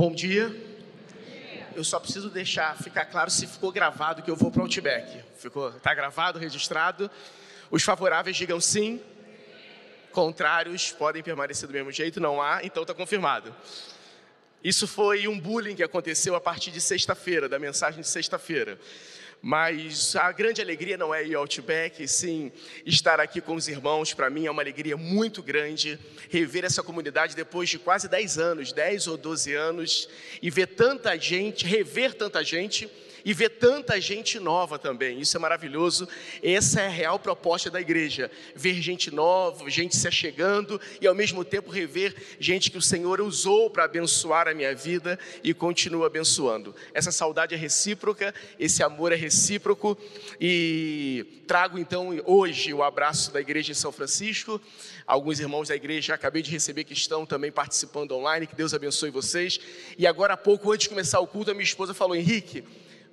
Bom dia. Eu só preciso deixar ficar claro se ficou gravado que eu vou para o Outback. Ficou? Tá gravado, registrado? Os favoráveis digam sim. Contrários podem permanecer do mesmo jeito, não há, então está confirmado. Isso foi um bullying que aconteceu a partir de sexta-feira, da mensagem de sexta-feira. Mas a grande alegria não é ir ao Outback, sim estar aqui com os irmãos. Para mim é uma alegria muito grande rever essa comunidade depois de quase 10 anos, 10 ou 12 anos, e ver tanta gente, rever tanta gente e ver tanta gente nova também. Isso é maravilhoso. Essa é a real proposta da igreja: ver gente nova, gente se achegando e ao mesmo tempo rever gente que o Senhor usou para abençoar a minha vida e continua abençoando. Essa saudade é recíproca, esse amor é recíproco e trago então hoje o abraço da igreja em São Francisco. Alguns irmãos da igreja acabei de receber que estão também participando online. Que Deus abençoe vocês. E agora há pouco, antes de começar o culto, a minha esposa falou: Henrique,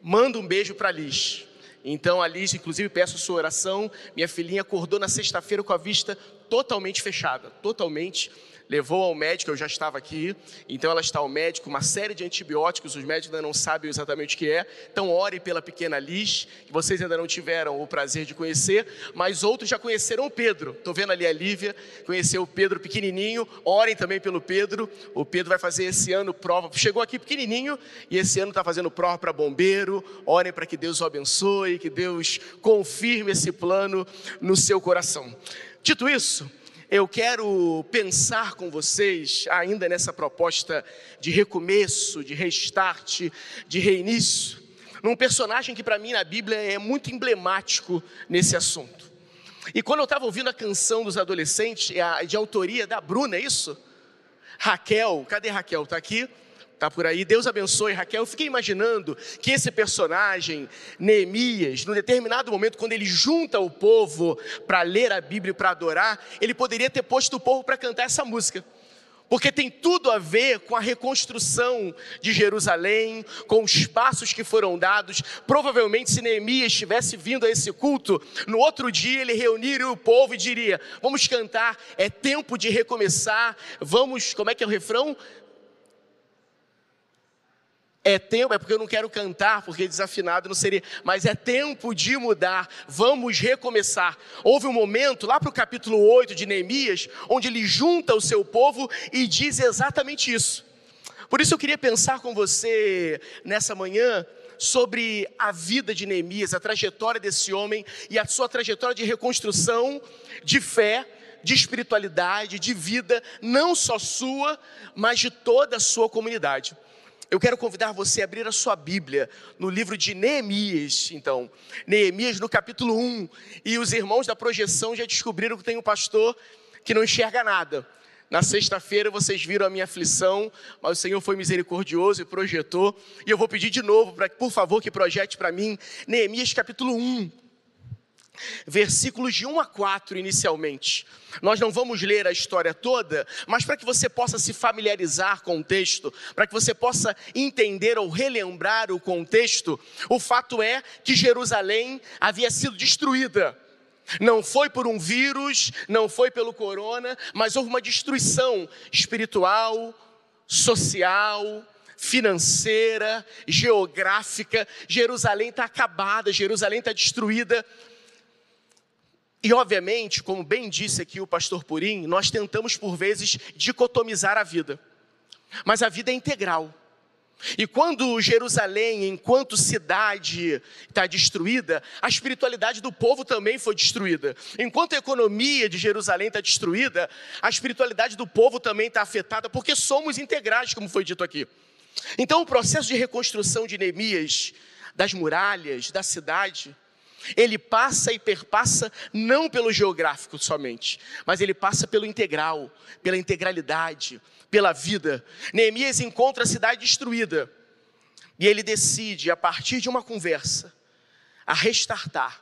manda um beijo para a Liz. Então a Liz, inclusive, peço sua oração. Minha filhinha acordou na sexta-feira com a vista totalmente fechada, totalmente levou ao médico, eu já estava aqui, então ela está ao médico, uma série de antibióticos, os médicos ainda não sabem exatamente o que é, então ore pela pequena Liz, que vocês ainda não tiveram o prazer de conhecer, mas outros já conheceram o Pedro, estou vendo ali a Lívia, conheceu o Pedro pequenininho, orem também pelo Pedro, o Pedro vai fazer esse ano prova, chegou aqui pequenininho, e esse ano está fazendo prova para bombeiro, orem para que Deus o abençoe, que Deus confirme esse plano no seu coração. Dito isso, eu quero pensar com vocês, ainda nessa proposta de recomeço, de restart, de reinício, num personagem que para mim na Bíblia é muito emblemático nesse assunto. E quando eu estava ouvindo a canção dos adolescentes, é de autoria da Bruna, é isso? Raquel, cadê Raquel? Está aqui? Está por aí. Deus abençoe Raquel. Eu fiquei imaginando que esse personagem, Neemias, num determinado momento, quando ele junta o povo para ler a Bíblia e para adorar, ele poderia ter posto o povo para cantar essa música porque tem tudo a ver com a reconstrução de Jerusalém, com os passos que foram dados. Provavelmente, se Neemias tivesse vindo a esse culto, no outro dia ele reuniria o povo e diria: Vamos cantar, é tempo de recomeçar, vamos, como é que é o refrão? É tempo, é porque eu não quero cantar, porque desafinado não seria, mas é tempo de mudar, vamos recomeçar. Houve um momento, lá para o capítulo 8 de Neemias, onde ele junta o seu povo e diz exatamente isso. Por isso eu queria pensar com você nessa manhã sobre a vida de Neemias, a trajetória desse homem e a sua trajetória de reconstrução, de fé, de espiritualidade, de vida, não só sua, mas de toda a sua comunidade. Eu quero convidar você a abrir a sua Bíblia no livro de Neemias, então. Neemias no capítulo 1. E os irmãos da projeção já descobriram que tem um pastor que não enxerga nada. Na sexta-feira vocês viram a minha aflição, mas o Senhor foi misericordioso e projetou. E eu vou pedir de novo, para por favor, que projete para mim Neemias capítulo 1 versículos de 1 a 4 inicialmente. Nós não vamos ler a história toda, mas para que você possa se familiarizar com o texto, para que você possa entender ou relembrar o contexto, o fato é que Jerusalém havia sido destruída. Não foi por um vírus, não foi pelo corona, mas houve uma destruição espiritual, social, financeira, geográfica. Jerusalém está acabada, Jerusalém está destruída. E, obviamente, como bem disse aqui o pastor Purim, nós tentamos por vezes dicotomizar a vida. Mas a vida é integral. E quando Jerusalém, enquanto cidade, está destruída, a espiritualidade do povo também foi destruída. Enquanto a economia de Jerusalém está destruída, a espiritualidade do povo também está afetada, porque somos integrais, como foi dito aqui. Então, o processo de reconstrução de Neemias, das muralhas, da cidade, ele passa e perpassa não pelo geográfico somente, mas ele passa pelo integral, pela integralidade, pela vida. Neemias encontra a cidade destruída e ele decide, a partir de uma conversa, a restartar,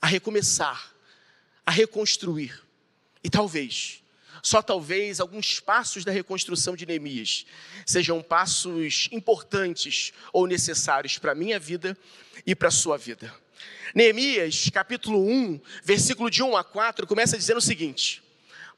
a recomeçar, a reconstruir. E talvez, só talvez, alguns passos da reconstrução de Neemias sejam passos importantes ou necessários para a minha vida e para a sua vida. Neemias, capítulo 1, versículo de 1 a 4, começa dizendo o seguinte: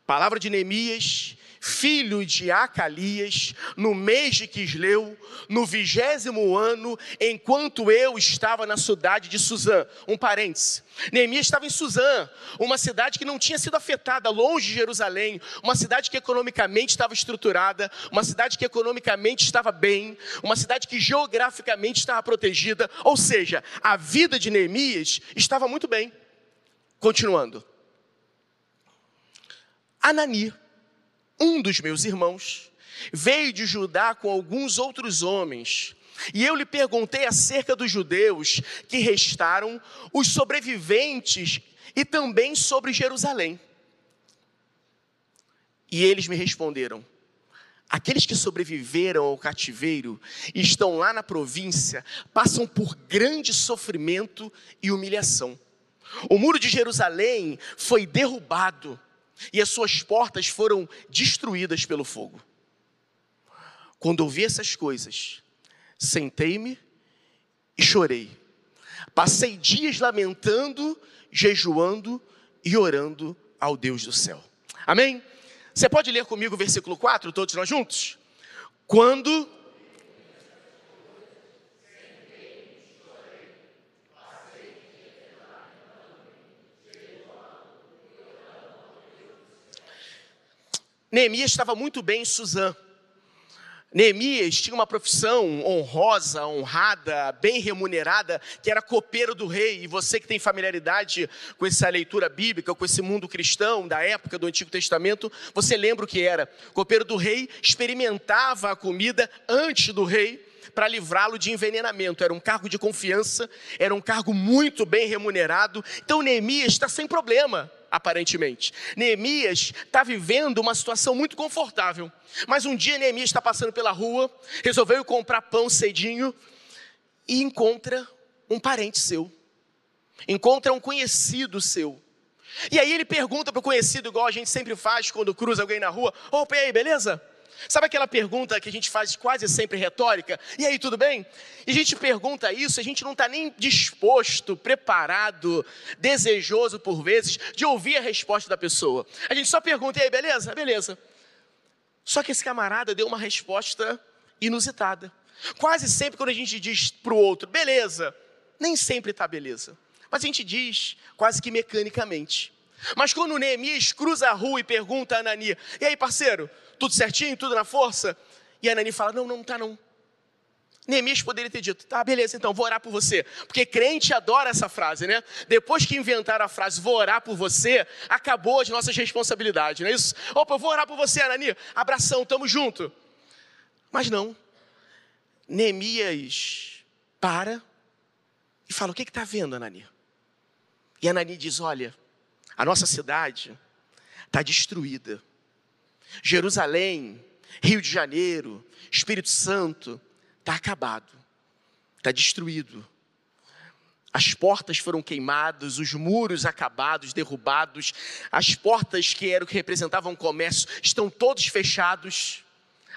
Palavra de Neemias, filho de Acalias, no mês de Quisleu, no vigésimo ano, enquanto eu estava na cidade de Suzã. Um parêntese. Neemias estava em Suzã, uma cidade que não tinha sido afetada, longe de Jerusalém, uma cidade que economicamente estava estruturada, uma cidade que economicamente estava bem, uma cidade que geograficamente estava protegida, ou seja, a vida de Neemias estava muito bem. Continuando. Anani, um dos meus irmãos, veio de Judá com alguns outros homens, e eu lhe perguntei acerca dos judeus que restaram, os sobreviventes e também sobre Jerusalém. E eles me responderam: Aqueles que sobreviveram ao cativeiro e estão lá na província passam por grande sofrimento e humilhação. O muro de Jerusalém foi derrubado e as suas portas foram destruídas pelo fogo. Quando ouvi essas coisas, sentei-me e chorei. Passei dias lamentando, jejuando e orando ao Deus do céu. Amém? Você pode ler comigo o versículo 4, todos nós juntos? Quando Neemias estava muito bem em Suzã. Neemias tinha uma profissão honrosa, honrada, bem remunerada, que era copeiro do rei. E você que tem familiaridade com essa leitura bíblica, com esse mundo cristão da época do Antigo Testamento, você lembra o que era? Copeiro do rei experimentava a comida antes do rei para livrá-lo de envenenamento. Era um cargo de confiança, era um cargo muito bem remunerado. Então Neemias está sem problema aparentemente. Neemias está vivendo uma situação muito confortável. Mas um dia Neemias está passando pela rua, resolveu comprar pão cedinho e encontra um parente seu. Encontra um conhecido seu. E aí ele pergunta para o conhecido, igual a gente sempre faz quando cruza alguém na rua: Opa, e aí, beleza? Sabe aquela pergunta que a gente faz quase sempre retórica? E aí, tudo bem? E a gente pergunta isso, a gente não está nem disposto, preparado, desejoso por vezes, de ouvir a resposta da pessoa. A gente só pergunta, e aí, beleza? Beleza. Só que esse camarada deu uma resposta inusitada. Quase sempre quando a gente diz para o outro, beleza, nem sempre está beleza. Mas a gente diz quase que mecanicamente. Mas quando Neemias cruza a rua e pergunta a Anania, e aí parceiro, tudo certinho, tudo na força? E a Anani fala: Não, não, está não. Neemias poderia ter dito: Tá, beleza, então vou orar por você. Porque crente adora essa frase, né? Depois que inventaram a frase vou orar por você, acabou as nossas responsabilidades, não é isso? Opa, vou orar por você, Anani. Abração, tamo junto. Mas não. Neemias para e fala: O que está vendo, Anani? E Anani diz: Olha, a nossa cidade está destruída Jerusalém, Rio de Janeiro, Espírito Santo, está acabado, está destruído. As portas foram queimadas, os muros acabados, derrubados, as portas que eram que representavam o comércio estão todos fechados.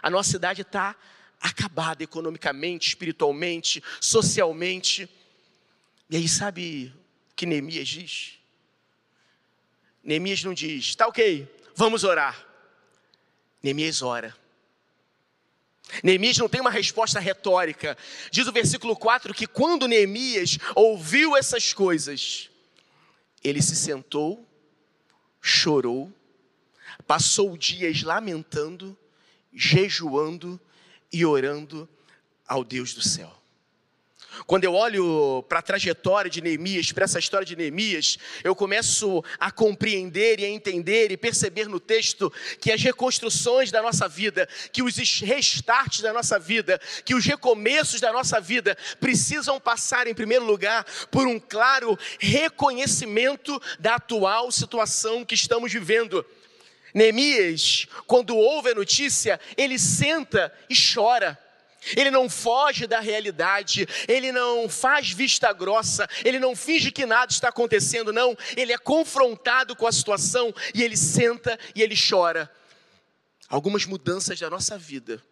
A nossa cidade está acabada economicamente, espiritualmente, socialmente. E aí, sabe o que Neemias diz? Neemias não diz, tá ok, vamos orar. Neemias ora. Neemias não tem uma resposta retórica. Diz o versículo 4 que quando Neemias ouviu essas coisas, ele se sentou, chorou, passou dias lamentando, jejuando e orando ao Deus do céu. Quando eu olho para a trajetória de Neemias, para essa história de Neemias, eu começo a compreender e a entender e perceber no texto que as reconstruções da nossa vida, que os restarts da nossa vida, que os recomeços da nossa vida precisam passar, em primeiro lugar, por um claro reconhecimento da atual situação que estamos vivendo. Neemias, quando ouve a notícia, ele senta e chora ele não foge da realidade, ele não faz vista grossa, ele não finge que nada está acontecendo, não. Ele é confrontado com a situação e ele senta e ele chora. Algumas mudanças da nossa vida,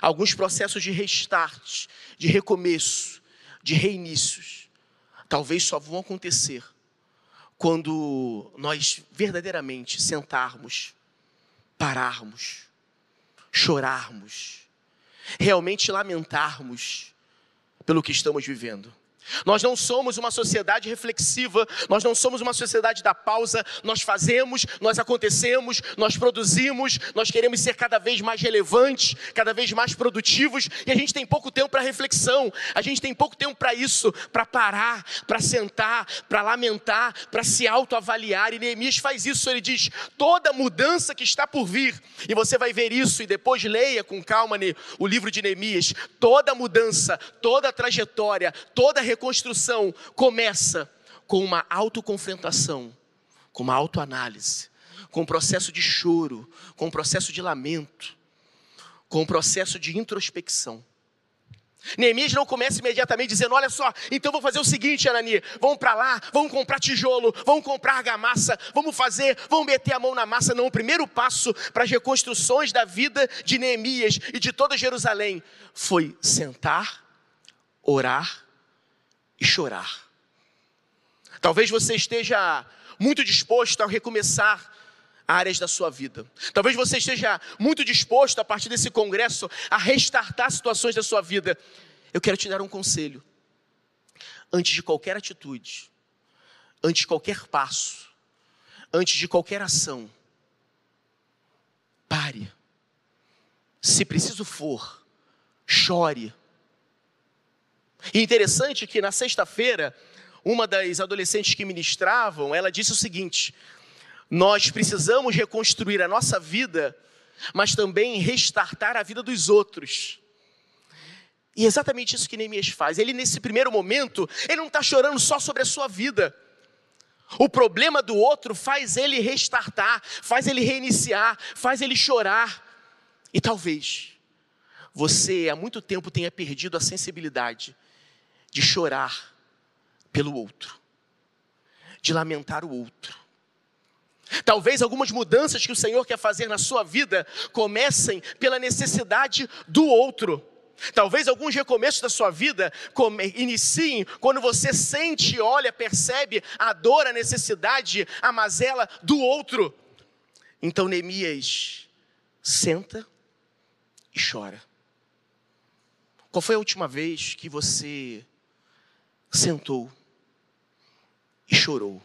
alguns processos de restart, de recomeço, de reinícios, talvez só vão acontecer quando nós verdadeiramente sentarmos pararmos, chorarmos, realmente lamentarmos pelo que estamos vivendo. Nós não somos uma sociedade reflexiva, nós não somos uma sociedade da pausa, nós fazemos, nós acontecemos, nós produzimos, nós queremos ser cada vez mais relevantes, cada vez mais produtivos, e a gente tem pouco tempo para reflexão, a gente tem pouco tempo para isso, para parar, para sentar, para lamentar, para se autoavaliar, e Neemias faz isso, ele diz: toda mudança que está por vir, e você vai ver isso, e depois leia com calma o livro de Neemias, toda mudança, toda trajetória, toda reconstrução começa com uma autoconfrontação, com uma autoanálise, com um processo de choro, com um processo de lamento, com um processo de introspecção. Neemias não começa imediatamente dizendo: Olha só, então vou fazer o seguinte, Anani, vamos para lá, vamos comprar tijolo, vamos comprar argamassa, vamos fazer, vamos meter a mão na massa. Não, o primeiro passo para as reconstruções da vida de Neemias e de toda Jerusalém foi sentar, orar e chorar. Talvez você esteja muito disposto a recomeçar áreas da sua vida. Talvez você esteja muito disposto, a partir desse congresso, a restartar situações da sua vida. Eu quero te dar um conselho. Antes de qualquer atitude, antes de qualquer passo, antes de qualquer ação, pare. Se preciso for, chore e interessante que na sexta-feira, uma das adolescentes que ministravam, ela disse o seguinte: nós precisamos reconstruir a nossa vida, mas também restartar a vida dos outros. E é exatamente isso que Neemias faz. Ele, nesse primeiro momento, ele não está chorando só sobre a sua vida. O problema do outro faz ele restartar, faz ele reiniciar, faz ele chorar. E talvez você há muito tempo tenha perdido a sensibilidade de chorar pelo outro, de lamentar o outro. Talvez algumas mudanças que o Senhor quer fazer na sua vida comecem pela necessidade do outro. Talvez alguns recomeços da sua vida iniciem quando você sente, olha, percebe a dor, a necessidade, a mazela do outro. Então Neemias senta e chora. Qual foi a última vez que você sentou e chorou.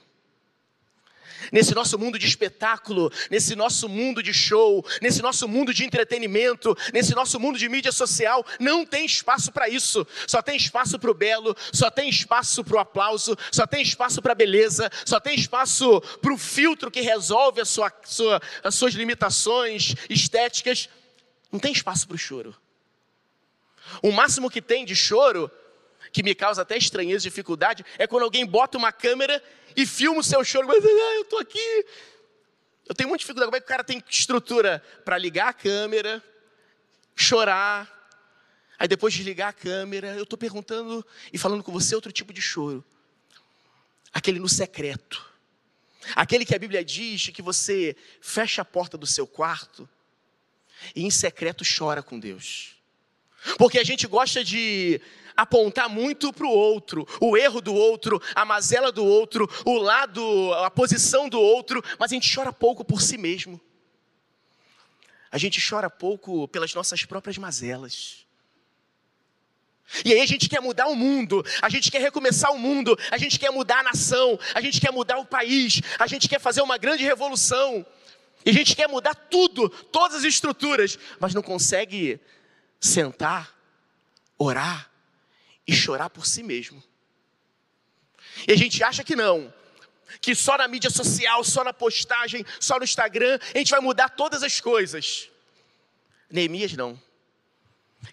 Nesse nosso mundo de espetáculo, nesse nosso mundo de show, nesse nosso mundo de entretenimento, nesse nosso mundo de mídia social, não tem espaço para isso. Só tem espaço para o belo, só tem espaço para o aplauso, só tem espaço para a beleza, só tem espaço para o filtro que resolve a sua, sua, as suas limitações estéticas. Não tem espaço para o choro. O máximo que tem de choro que me causa até estranheza, dificuldade, é quando alguém bota uma câmera e filma o seu choro, mas ah, eu estou aqui. Eu tenho muita dificuldade. Como é que o cara tem estrutura para ligar a câmera, chorar, aí depois de ligar a câmera, eu estou perguntando e falando com você outro tipo de choro. Aquele no secreto. Aquele que a Bíblia diz que você fecha a porta do seu quarto e em secreto chora com Deus. Porque a gente gosta de apontar muito para o outro, o erro do outro, a mazela do outro, o lado, a posição do outro, mas a gente chora pouco por si mesmo. A gente chora pouco pelas nossas próprias mazelas. E aí a gente quer mudar o mundo, a gente quer recomeçar o mundo, a gente quer mudar a nação, a gente quer mudar o país, a gente quer fazer uma grande revolução. E a gente quer mudar tudo, todas as estruturas, mas não consegue sentar, orar e chorar por si mesmo. E a gente acha que não, que só na mídia social, só na postagem, só no Instagram, a gente vai mudar todas as coisas. Neemias não.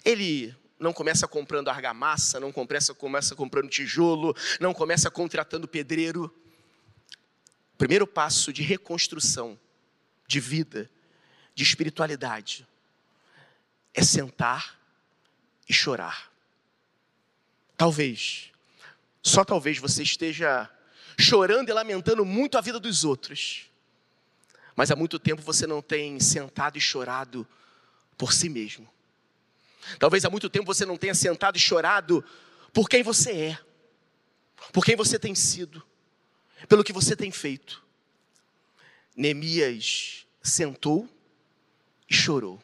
Ele não começa comprando argamassa, não começa, começa comprando tijolo, não começa contratando pedreiro. Primeiro passo de reconstrução, de vida, de espiritualidade, é sentar e chorar. Talvez, só talvez você esteja chorando e lamentando muito a vida dos outros, mas há muito tempo você não tem sentado e chorado por si mesmo. Talvez há muito tempo você não tenha sentado e chorado por quem você é, por quem você tem sido, pelo que você tem feito. Neemias sentou e chorou.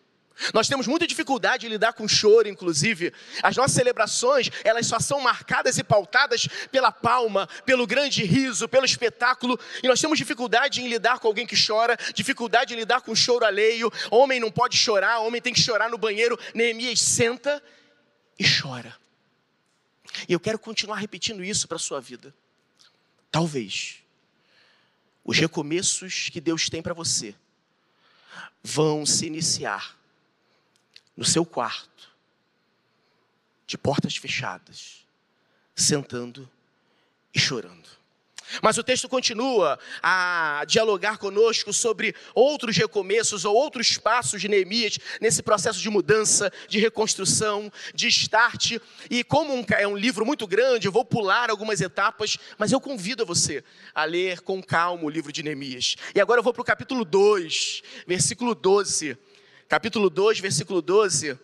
Nós temos muita dificuldade em lidar com choro, inclusive. As nossas celebrações, elas só são marcadas e pautadas pela palma, pelo grande riso, pelo espetáculo. E nós temos dificuldade em lidar com alguém que chora, dificuldade em lidar com choro alheio. Homem não pode chorar, homem tem que chorar no banheiro. Neemias senta e chora. E eu quero continuar repetindo isso para a sua vida. Talvez os recomeços que Deus tem para você vão se iniciar no seu quarto, de portas fechadas, sentando e chorando. Mas o texto continua a dialogar conosco sobre outros recomeços ou outros passos de Neemias nesse processo de mudança, de reconstrução, de start. E como um, é um livro muito grande, eu vou pular algumas etapas, mas eu convido você a ler com calma o livro de Neemias. E agora eu vou para o capítulo 2, versículo 12. Capítulo 2, versículo 12.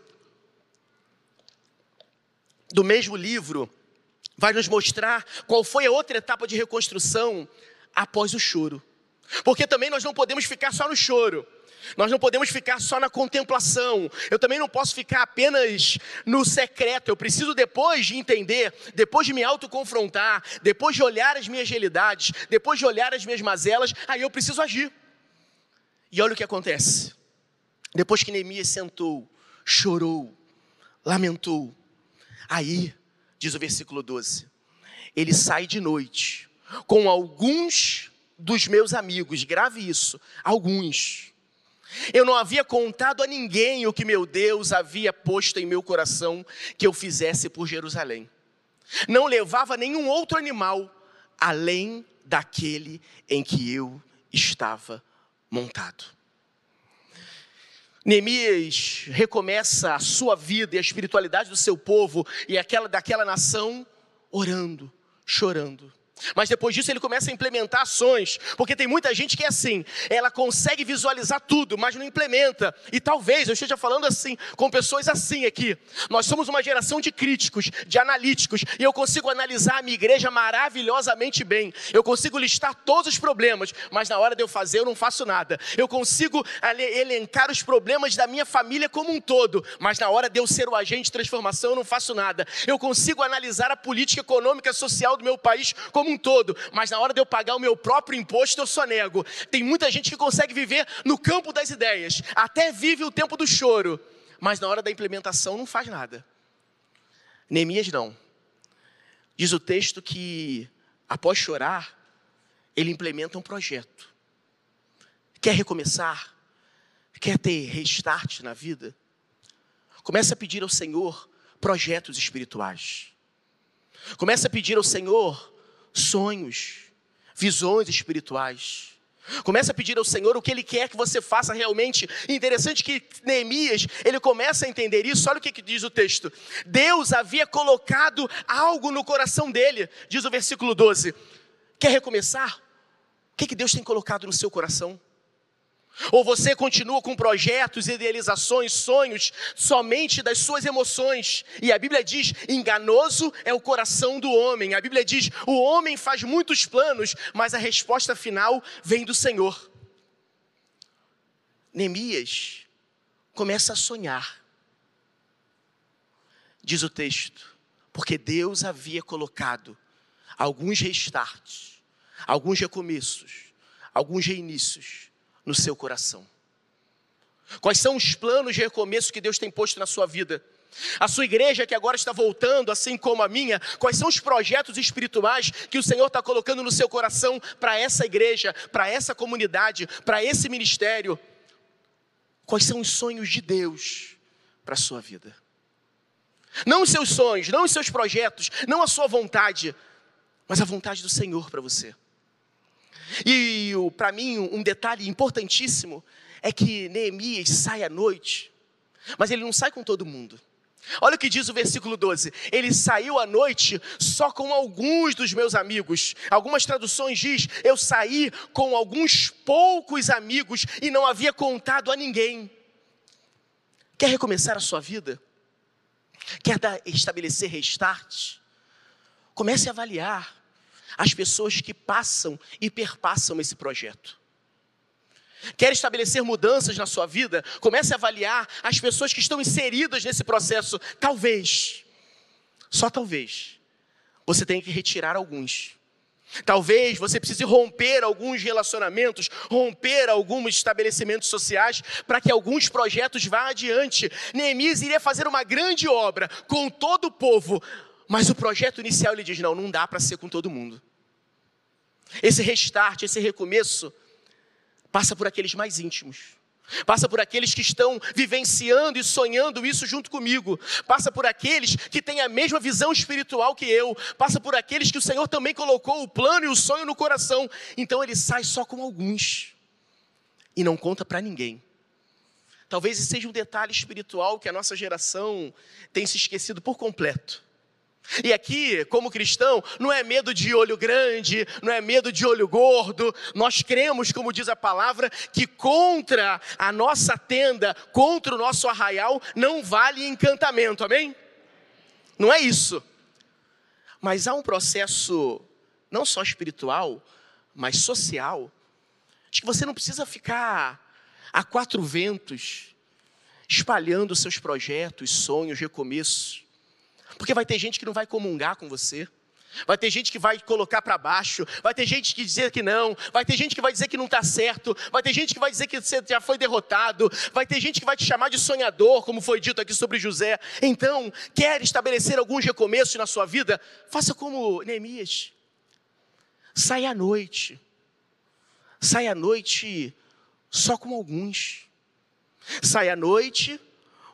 Do mesmo livro vai nos mostrar qual foi a outra etapa de reconstrução após o choro. Porque também nós não podemos ficar só no choro. Nós não podemos ficar só na contemplação. Eu também não posso ficar apenas no secreto. Eu preciso, depois de entender, depois de me autoconfrontar, depois de olhar as minhas realidades, depois de olhar as minhas mazelas, aí eu preciso agir. E olha o que acontece. Depois que Neemias sentou, chorou, lamentou, aí diz o versículo 12. Ele sai de noite com alguns dos meus amigos, grave isso, alguns. Eu não havia contado a ninguém o que meu Deus havia posto em meu coração que eu fizesse por Jerusalém. Não levava nenhum outro animal além daquele em que eu estava montado. Neemias recomeça a sua vida e a espiritualidade do seu povo e aquela daquela nação orando, chorando. Mas depois disso ele começa a implementar ações, porque tem muita gente que é assim, ela consegue visualizar tudo, mas não implementa. E talvez eu esteja falando assim, com pessoas assim aqui. Nós somos uma geração de críticos, de analíticos, e eu consigo analisar a minha igreja maravilhosamente bem. Eu consigo listar todos os problemas, mas na hora de eu fazer eu não faço nada. Eu consigo elencar os problemas da minha família como um todo, mas na hora de eu ser o agente de transformação eu não faço nada. Eu consigo analisar a política econômica e social do meu país como como um todo, mas na hora de eu pagar o meu próprio imposto, eu só nego. Tem muita gente que consegue viver no campo das ideias, até vive o tempo do choro, mas na hora da implementação não faz nada. Neemias não. Diz o texto que, após chorar, ele implementa um projeto. Quer recomeçar? Quer ter restart na vida? Comece a pedir ao Senhor projetos espirituais. Comece a pedir ao Senhor sonhos, visões espirituais. Começa a pedir ao Senhor o que Ele quer que você faça realmente. Interessante que Neemias, ele começa a entender isso. Olha o que, que diz o texto. Deus havia colocado algo no coração dele, diz o versículo 12. Quer recomeçar? O que, que Deus tem colocado no seu coração? Ou você continua com projetos, idealizações, sonhos somente das suas emoções. E a Bíblia diz: enganoso é o coração do homem. A Bíblia diz: o homem faz muitos planos, mas a resposta final vem do Senhor. Neemias começa a sonhar. Diz o texto, porque Deus havia colocado alguns restarts, alguns recomeços, alguns reinícios no seu coração? Quais são os planos de recomeço que Deus tem posto na sua vida? A sua igreja que agora está voltando, assim como a minha, quais são os projetos espirituais que o Senhor está colocando no seu coração para essa igreja, para essa comunidade, para esse ministério? Quais são os sonhos de Deus para a sua vida? Não os seus sonhos, não os seus projetos, não a sua vontade, mas a vontade do Senhor para você. E para mim, um detalhe importantíssimo é que Neemias sai à noite, mas ele não sai com todo mundo. Olha o que diz o versículo 12: Ele saiu à noite só com alguns dos meus amigos. Algumas traduções diz: Eu saí com alguns poucos amigos e não havia contado a ninguém. Quer recomeçar a sua vida? Quer dar, estabelecer restart? Comece a avaliar as pessoas que passam e perpassam esse projeto. Quer estabelecer mudanças na sua vida? Comece a avaliar as pessoas que estão inseridas nesse processo. Talvez, só talvez, você tenha que retirar alguns. Talvez você precise romper alguns relacionamentos, romper alguns estabelecimentos sociais, para que alguns projetos vá adiante. Neemias iria fazer uma grande obra com todo o povo, mas o projeto inicial ele diz: não, não dá para ser com todo mundo. Esse restart, esse recomeço, passa por aqueles mais íntimos. Passa por aqueles que estão vivenciando e sonhando isso junto comigo. Passa por aqueles que têm a mesma visão espiritual que eu. Passa por aqueles que o Senhor também colocou o plano e o sonho no coração. Então ele sai só com alguns e não conta para ninguém. Talvez esse seja um detalhe espiritual que a nossa geração tem se esquecido por completo. E aqui, como cristão, não é medo de olho grande, não é medo de olho gordo. Nós cremos, como diz a palavra, que contra a nossa tenda, contra o nosso arraial, não vale encantamento, amém? Não é isso. Mas há um processo, não só espiritual, mas social, de que você não precisa ficar a quatro ventos, espalhando seus projetos, sonhos, recomeços. Porque vai ter gente que não vai comungar com você. Vai ter gente que vai colocar para baixo, vai ter gente que dizer que não, vai ter gente que vai dizer que não está certo, vai ter gente que vai dizer que você já foi derrotado, vai ter gente que vai te chamar de sonhador, como foi dito aqui sobre José. Então, quer estabelecer alguns recomeços na sua vida? Faça como Neemias. Saia à noite. Saia à noite só com alguns. Saia à noite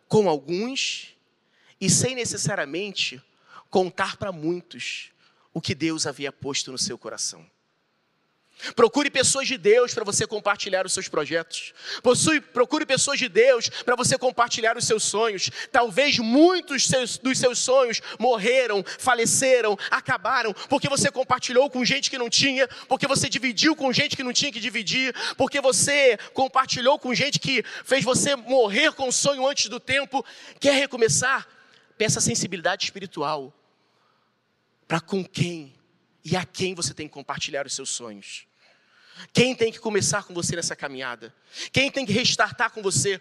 com alguns e sem necessariamente contar para muitos o que Deus havia posto no seu coração. Procure pessoas de Deus para você compartilhar os seus projetos. Possui, procure pessoas de Deus para você compartilhar os seus sonhos. Talvez muitos seus, dos seus sonhos morreram, faleceram, acabaram, porque você compartilhou com gente que não tinha, porque você dividiu com gente que não tinha que dividir, porque você compartilhou com gente que fez você morrer com o sonho antes do tempo. Quer recomeçar? Peça sensibilidade espiritual para com quem e a quem você tem que compartilhar os seus sonhos. Quem tem que começar com você nessa caminhada? Quem tem que restartar com você?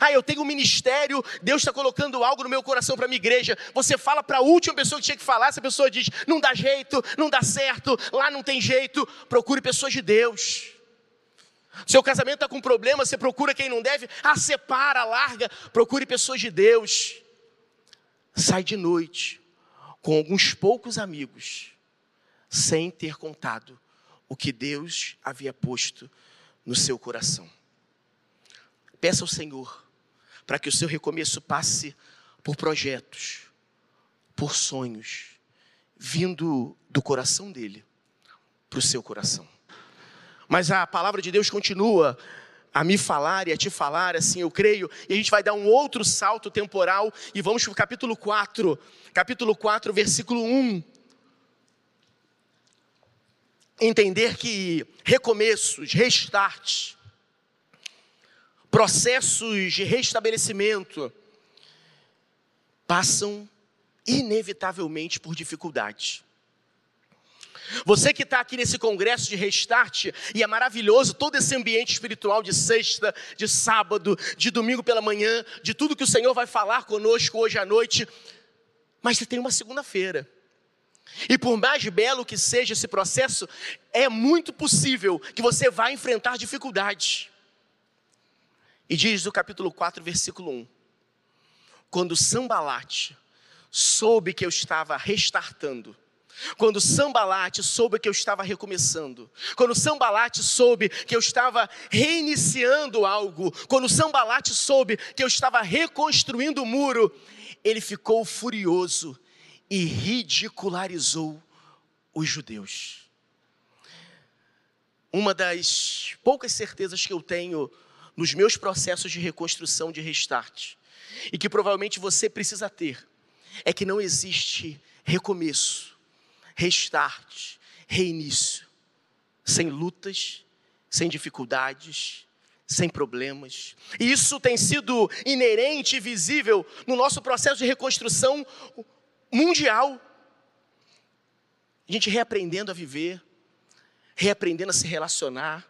Ah, eu tenho um ministério, Deus está colocando algo no meu coração para a minha igreja. Você fala para a última pessoa que tinha que falar, essa pessoa diz: não dá jeito, não dá certo, lá não tem jeito. Procure pessoas de Deus. Seu casamento está com problema, você procura quem não deve, ah, separa, larga. Procure pessoas de Deus sai de noite com alguns poucos amigos, sem ter contado o que Deus havia posto no seu coração. Peça ao Senhor para que o seu recomeço passe por projetos, por sonhos, vindo do coração dele para o seu coração. Mas a palavra de Deus continua a me falar e a te falar, assim eu creio, e a gente vai dar um outro salto temporal e vamos para o capítulo 4, capítulo 4, versículo 1. Entender que recomeços, restarts, processos de restabelecimento passam inevitavelmente por dificuldades. Você que está aqui nesse congresso de restart, e é maravilhoso todo esse ambiente espiritual de sexta, de sábado, de domingo pela manhã, de tudo que o Senhor vai falar conosco hoje à noite, mas você tem uma segunda-feira. E por mais belo que seja esse processo, é muito possível que você vá enfrentar dificuldades. E diz o capítulo 4, versículo 1: Quando Sambalate soube que eu estava restartando, quando Sambalate soube que eu estava recomeçando, quando Sambalate soube que eu estava reiniciando algo, quando Sambalate soube que eu estava reconstruindo o muro, ele ficou furioso e ridicularizou os judeus. Uma das poucas certezas que eu tenho nos meus processos de reconstrução, de restart, e que provavelmente você precisa ter, é que não existe recomeço restart, reinício, sem lutas, sem dificuldades, sem problemas. E isso tem sido inerente e visível no nosso processo de reconstrução mundial. A gente reaprendendo a viver, reaprendendo a se relacionar,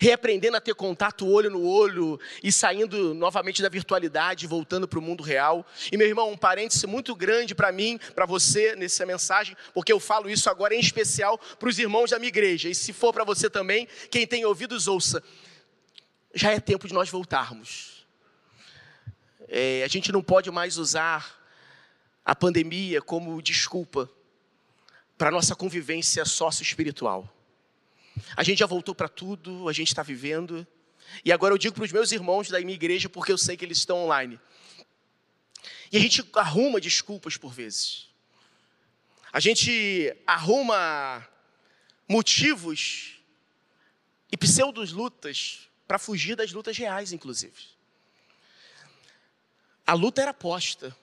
reaprendendo a ter contato olho no olho e saindo novamente da virtualidade, voltando para o mundo real. E meu irmão, um parêntese muito grande para mim, para você nessa mensagem, porque eu falo isso agora em especial para os irmãos da minha igreja. E se for para você também, quem tem ouvidos ouça. Já é tempo de nós voltarmos. É, a gente não pode mais usar a pandemia como desculpa para nossa convivência sócio-espiritual. A gente já voltou para tudo, a gente está vivendo. E agora eu digo para os meus irmãos da minha igreja, porque eu sei que eles estão online. E a gente arruma desculpas por vezes. A gente arruma motivos e pseudos lutas para fugir das lutas reais, inclusive. A luta era posta,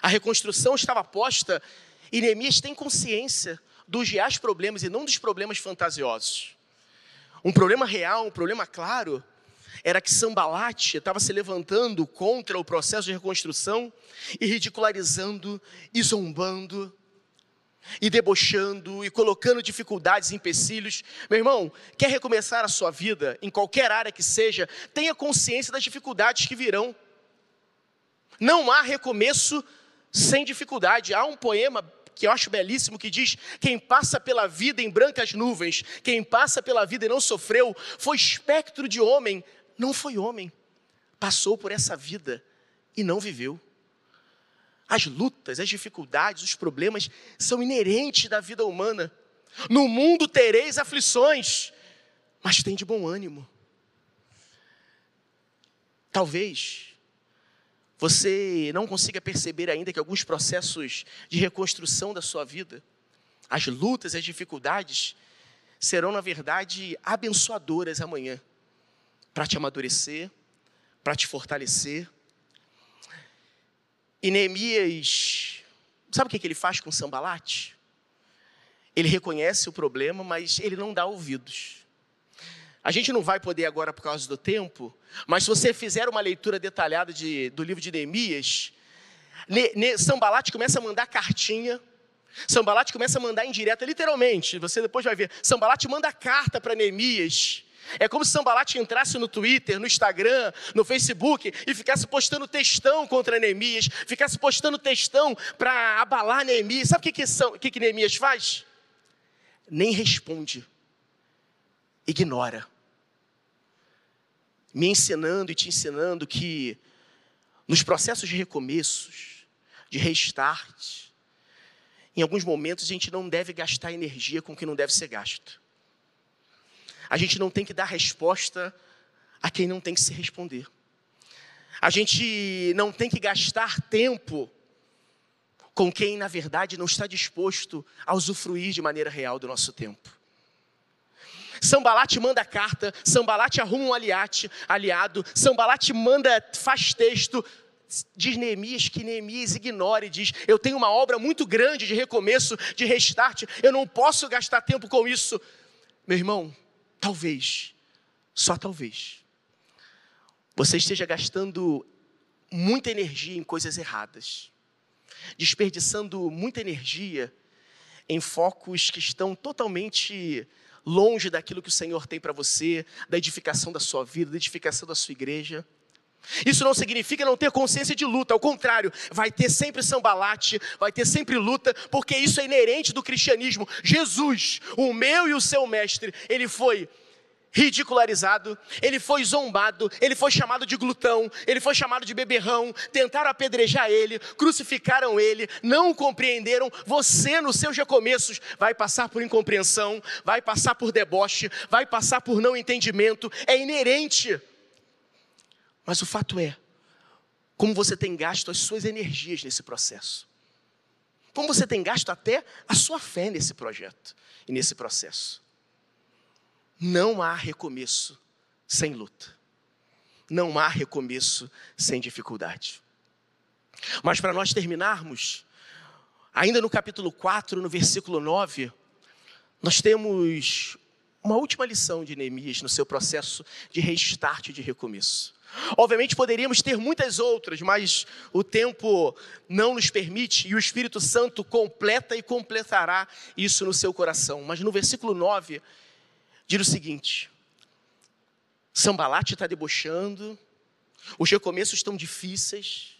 a reconstrução estava posta e Neemias tem consciência dos reais problemas e não dos problemas fantasiosos. Um problema real, um problema claro, era que Sambalate estava se levantando contra o processo de reconstrução e ridicularizando e zombando e debochando e colocando dificuldades e empecilhos. Meu irmão, quer recomeçar a sua vida, em qualquer área que seja, tenha consciência das dificuldades que virão. Não há recomeço sem dificuldade. Há um poema que eu acho belíssimo, que diz: Quem passa pela vida em brancas nuvens, quem passa pela vida e não sofreu, foi espectro de homem, não foi homem. Passou por essa vida e não viveu. As lutas, as dificuldades, os problemas são inerentes da vida humana. No mundo tereis aflições, mas tem de bom ânimo. Talvez você não consiga perceber ainda que alguns processos de reconstrução da sua vida, as lutas, as dificuldades, serão, na verdade, abençoadoras amanhã, para te amadurecer, para te fortalecer. E Neemias, sabe o que ele faz com Sambalate? Ele reconhece o problema, mas ele não dá ouvidos. A gente não vai poder agora por causa do tempo, mas se você fizer uma leitura detalhada de, do livro de Neemias, ne, ne, Sambalate começa a mandar cartinha, Sambalate começa a mandar indireta, literalmente, você depois vai ver. Sambalate manda carta para Neemias. É como se Sambalate entrasse no Twitter, no Instagram, no Facebook e ficasse postando textão contra Neemias, ficasse postando textão para abalar Neemias. Sabe o que, que, que, que Neemias faz? Nem responde, ignora me ensinando e te ensinando que nos processos de recomeços, de restart, em alguns momentos a gente não deve gastar energia com o que não deve ser gasto. A gente não tem que dar resposta a quem não tem que se responder. A gente não tem que gastar tempo com quem, na verdade, não está disposto a usufruir de maneira real do nosso tempo. Sambalate manda carta, Sambalate arruma um aliate, aliado, Sambalate manda, faz texto, diz Neemias que Neemias ignora e diz: Eu tenho uma obra muito grande de recomeço, de restart, eu não posso gastar tempo com isso. Meu irmão, talvez, só talvez, você esteja gastando muita energia em coisas erradas, desperdiçando muita energia em focos que estão totalmente longe daquilo que o Senhor tem para você, da edificação da sua vida, da edificação da sua igreja. Isso não significa não ter consciência de luta, ao contrário, vai ter sempre sambalate, vai ter sempre luta, porque isso é inerente do cristianismo. Jesus, o meu e o seu mestre, ele foi ridicularizado, ele foi zombado, ele foi chamado de glutão, ele foi chamado de beberrão, tentaram apedrejar ele, crucificaram ele, não compreenderam. Você, nos seus recomeços, vai passar por incompreensão, vai passar por deboche, vai passar por não entendimento, é inerente. Mas o fato é, como você tem gasto as suas energias nesse processo, como você tem gasto até a sua fé nesse projeto e nesse processo. Não há recomeço sem luta. Não há recomeço sem dificuldade. Mas para nós terminarmos, ainda no capítulo 4, no versículo 9, nós temos uma última lição de Neemias no seu processo de restart de recomeço. Obviamente poderíamos ter muitas outras, mas o tempo não nos permite e o Espírito Santo completa e completará isso no seu coração. Mas no versículo 9, diz o seguinte: Sambalate está debochando, os recomeços estão difíceis.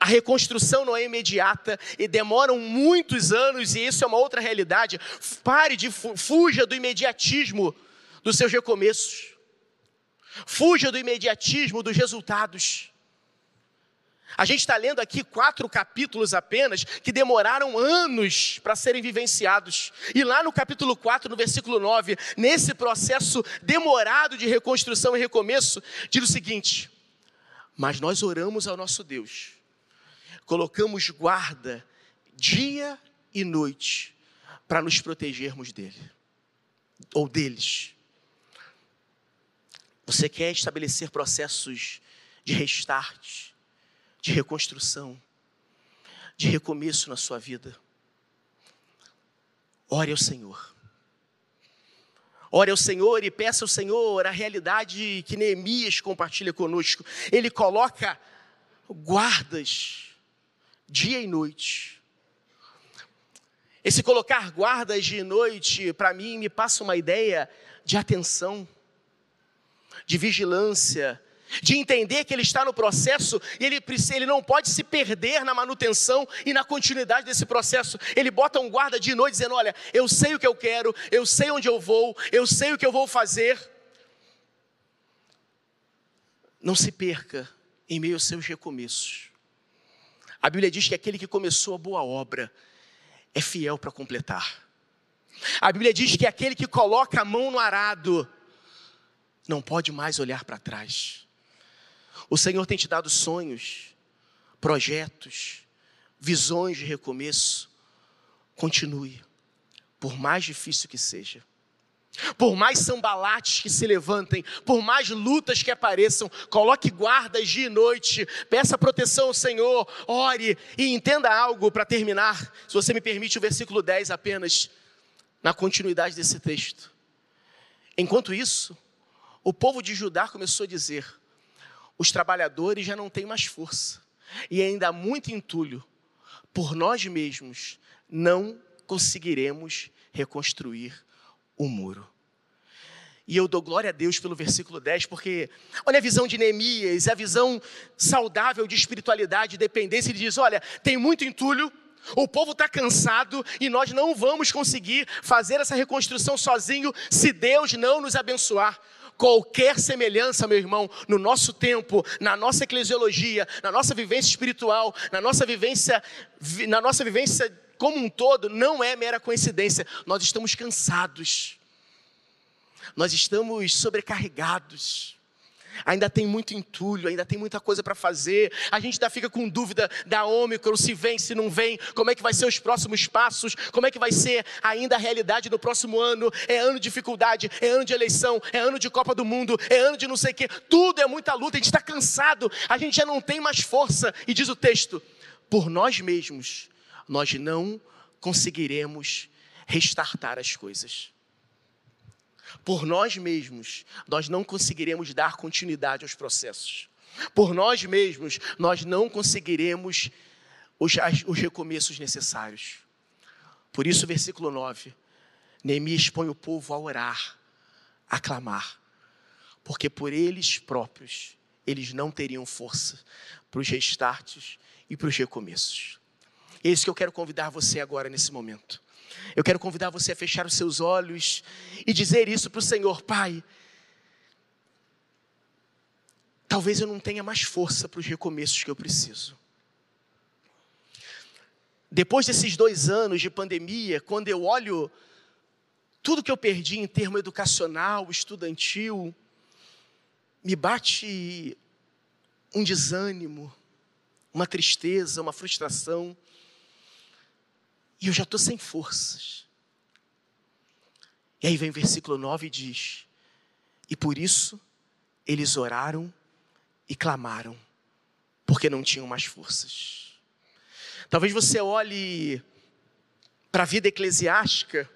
A reconstrução não é imediata e demoram muitos anos, e isso é uma outra realidade. Pare de fuja do imediatismo dos seus recomeços. Fuja do imediatismo dos resultados. A gente está lendo aqui quatro capítulos apenas que demoraram anos para serem vivenciados. E lá no capítulo 4, no versículo 9, nesse processo demorado de reconstrução e recomeço, diz o seguinte: Mas nós oramos ao nosso Deus, colocamos guarda dia e noite para nos protegermos dele ou deles. Você quer estabelecer processos de restart, de reconstrução, de recomeço na sua vida. Ore ao Senhor. Ore ao Senhor e peça ao Senhor a realidade que Neemias compartilha conosco. Ele coloca guardas dia e noite. Esse colocar guardas dia e noite, para mim, me passa uma ideia de atenção, de vigilância, de entender que ele está no processo e ele, ele não pode se perder na manutenção e na continuidade desse processo. Ele bota um guarda de noite dizendo: Olha, eu sei o que eu quero, eu sei onde eu vou, eu sei o que eu vou fazer. Não se perca em meio aos seus recomeços. A Bíblia diz que aquele que começou a boa obra é fiel para completar. A Bíblia diz que aquele que coloca a mão no arado não pode mais olhar para trás. O Senhor tem te dado sonhos, projetos, visões de recomeço. Continue, por mais difícil que seja. Por mais sambalates que se levantem, por mais lutas que apareçam, coloque guardas dia e noite, peça proteção ao Senhor, ore e entenda algo para terminar, se você me permite, o versículo 10 apenas, na continuidade desse texto. Enquanto isso, o povo de Judá começou a dizer: os trabalhadores já não têm mais força, e ainda há muito entulho. Por nós mesmos não conseguiremos reconstruir o muro. E eu dou glória a Deus pelo versículo 10, porque olha a visão de Neemias, a visão saudável de espiritualidade e dependência. Ele diz: olha, tem muito entulho, o povo está cansado e nós não vamos conseguir fazer essa reconstrução sozinho se Deus não nos abençoar qualquer semelhança, meu irmão, no nosso tempo, na nossa eclesiologia, na nossa vivência espiritual, na nossa vivência, na nossa vivência como um todo, não é mera coincidência. Nós estamos cansados. Nós estamos sobrecarregados ainda tem muito entulho, ainda tem muita coisa para fazer. A gente ainda fica com dúvida da Ômicron, se vem, se não vem, como é que vai ser os próximos passos, como é que vai ser ainda a realidade do próximo ano. É ano de dificuldade, é ano de eleição, é ano de Copa do Mundo, é ano de não sei o quê. Tudo é muita luta, a gente está cansado, a gente já não tem mais força. E diz o texto: por nós mesmos, nós não conseguiremos restartar as coisas por nós mesmos, nós não conseguiremos dar continuidade aos processos. Por nós mesmos, nós não conseguiremos os, os recomeços necessários. Por isso, versículo 9: Neemias põe o povo a orar, a clamar, porque por eles próprios eles não teriam força para os restartes e para os recomeços. É isso que eu quero convidar você agora nesse momento. Eu quero convidar você a fechar os seus olhos e dizer isso para o Senhor, Pai. Talvez eu não tenha mais força para os recomeços que eu preciso. Depois desses dois anos de pandemia, quando eu olho tudo que eu perdi em termo educacional, estudantil, me bate um desânimo, uma tristeza, uma frustração. E eu já estou sem forças. E aí vem o versículo 9 e diz: E por isso eles oraram e clamaram, porque não tinham mais forças. Talvez você olhe para a vida eclesiástica,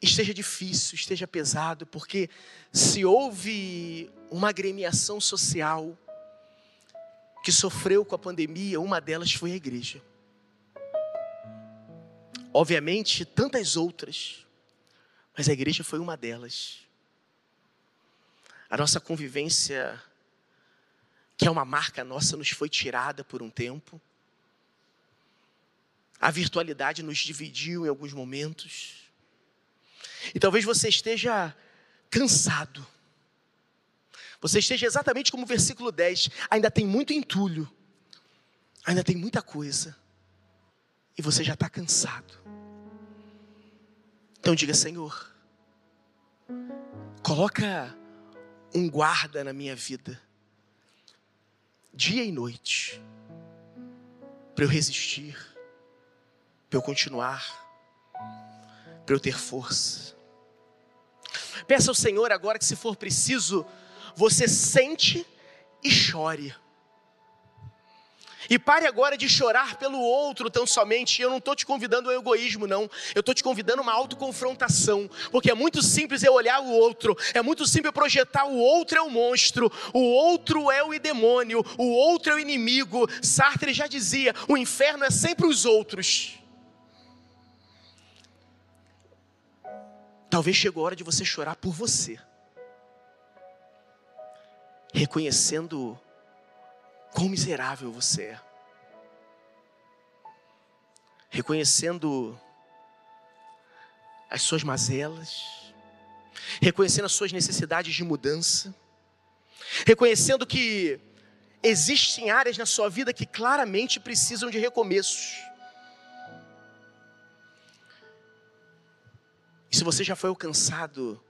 esteja difícil, esteja pesado, porque se houve uma agremiação social que sofreu com a pandemia, uma delas foi a igreja. Obviamente, tantas outras, mas a igreja foi uma delas. A nossa convivência, que é uma marca nossa, nos foi tirada por um tempo. A virtualidade nos dividiu em alguns momentos. E talvez você esteja cansado. Você esteja exatamente como o versículo 10. Ainda tem muito entulho. Ainda tem muita coisa. E você já está cansado. Então diga, Senhor, coloca um guarda na minha vida, dia e noite, para eu resistir, para eu continuar, para eu ter força. Peça ao Senhor agora que, se for preciso, você sente e chore. E pare agora de chorar pelo outro tão somente. Eu não estou te convidando ao egoísmo, não. Eu estou te convidando a uma autoconfrontação. Porque é muito simples eu olhar o outro. É muito simples projetar o outro é o monstro. O outro é o demônio. O outro é o inimigo. Sartre já dizia: o inferno é sempre os outros. Talvez chegou a hora de você chorar por você. Reconhecendo quão miserável você é. Reconhecendo as suas mazelas, reconhecendo as suas necessidades de mudança, reconhecendo que existem áreas na sua vida que claramente precisam de recomeços. E se você já foi alcançado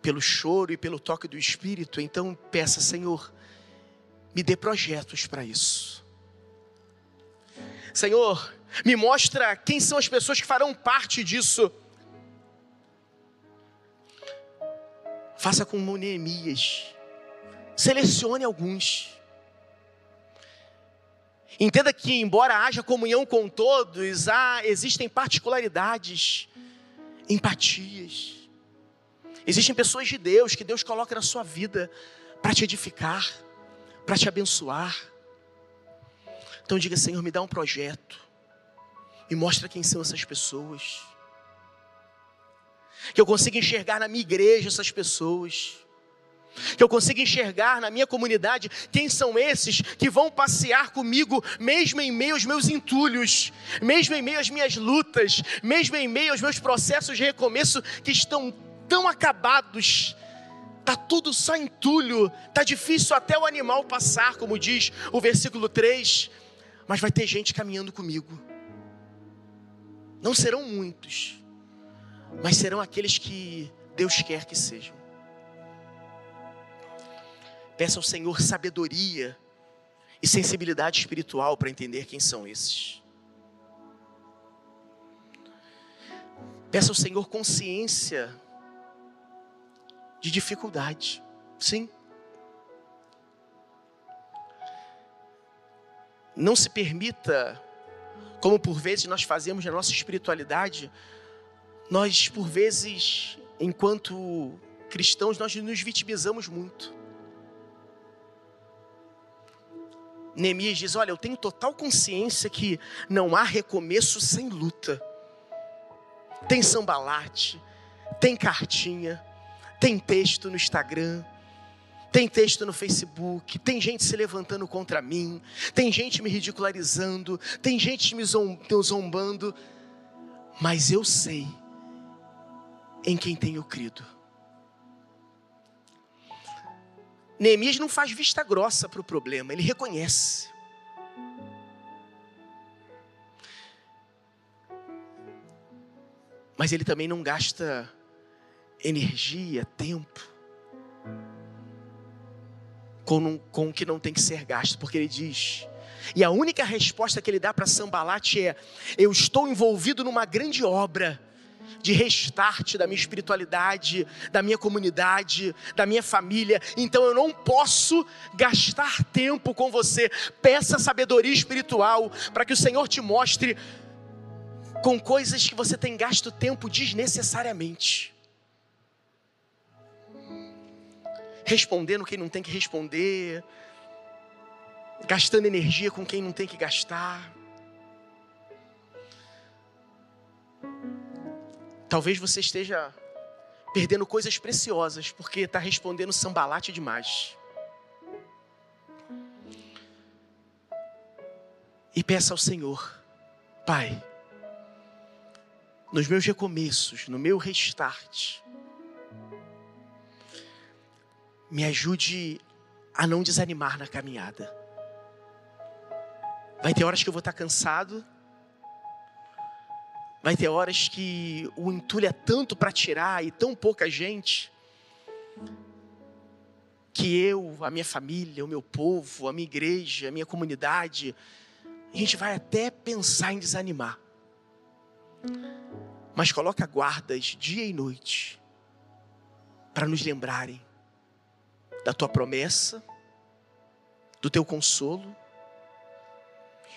pelo choro e pelo toque do Espírito, então peça, Senhor, me dê projetos para isso. Senhor, me mostra quem são as pessoas que farão parte disso. Faça como Neemias. Selecione alguns. Entenda que, embora haja comunhão com todos, há, existem particularidades, empatias. Existem pessoas de Deus que Deus coloca na sua vida para te edificar para te abençoar. Então diga, Senhor, me dá um projeto. Me mostra quem são essas pessoas. Que eu consiga enxergar na minha igreja essas pessoas. Que eu consiga enxergar na minha comunidade quem são esses que vão passear comigo, mesmo em meio aos meus entulhos, mesmo em meio às minhas lutas, mesmo em meio aos meus processos de recomeço que estão tão acabados, Está tudo só entulho, está difícil até o animal passar, como diz o versículo 3, mas vai ter gente caminhando comigo. Não serão muitos, mas serão aqueles que Deus quer que sejam. Peça ao Senhor sabedoria e sensibilidade espiritual para entender quem são esses. Peça ao Senhor consciência de dificuldade. Sim. Não se permita, como por vezes nós fazemos na nossa espiritualidade, nós por vezes, enquanto cristãos, nós nos vitimizamos muito. Neemias diz: Olha, eu tenho total consciência que não há recomeço sem luta. Tem sambalate, tem cartinha, tem texto no Instagram, tem texto no Facebook, tem gente se levantando contra mim, tem gente me ridicularizando, tem gente me zombando, mas eu sei em quem tenho crido. Neemias não faz vista grossa para o problema, ele reconhece. Mas ele também não gasta energia, tempo com, com o que não tem que ser gasto, porque ele diz. E a única resposta que ele dá para Sambalate é: Eu estou envolvido numa grande obra de restart da minha espiritualidade, da minha comunidade, da minha família. Então eu não posso gastar tempo com você. Peça sabedoria espiritual para que o Senhor te mostre com coisas que você tem gasto tempo desnecessariamente. Respondendo quem não tem que responder, gastando energia com quem não tem que gastar. Talvez você esteja perdendo coisas preciosas porque está respondendo sambalate demais. E peça ao Senhor, Pai, nos meus recomeços, no meu restart, me ajude a não desanimar na caminhada. Vai ter horas que eu vou estar cansado, vai ter horas que o entulho é tanto para tirar e tão pouca gente, que eu, a minha família, o meu povo, a minha igreja, a minha comunidade, a gente vai até pensar em desanimar. Mas coloca guardas dia e noite para nos lembrarem da tua promessa, do teu consolo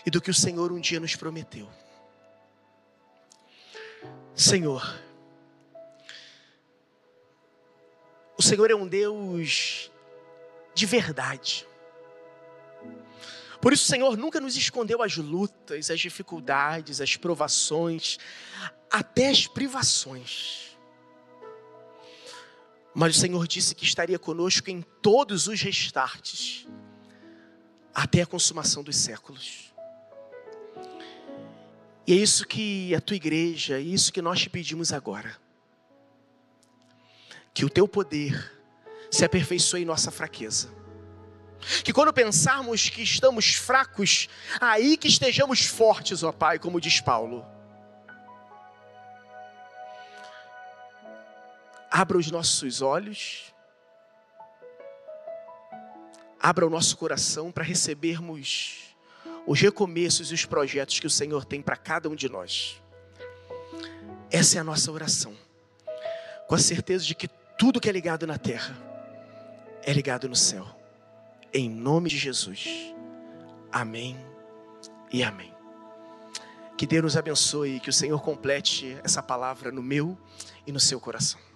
e do que o Senhor um dia nos prometeu. Senhor, o Senhor é um Deus de verdade. Por isso, o Senhor nunca nos escondeu as lutas, as dificuldades, as provações, até as privações. Mas o Senhor disse que estaria conosco em todos os restartes, até a consumação dos séculos. E é isso que a tua igreja, é isso que nós te pedimos agora. Que o teu poder se aperfeiçoe em nossa fraqueza. Que quando pensarmos que estamos fracos, aí que estejamos fortes, ó Pai, como diz Paulo. Abra os nossos olhos, abra o nosso coração para recebermos os recomeços e os projetos que o Senhor tem para cada um de nós. Essa é a nossa oração, com a certeza de que tudo que é ligado na terra é ligado no céu. Em nome de Jesus. Amém e amém. Que Deus nos abençoe e que o Senhor complete essa palavra no meu e no seu coração.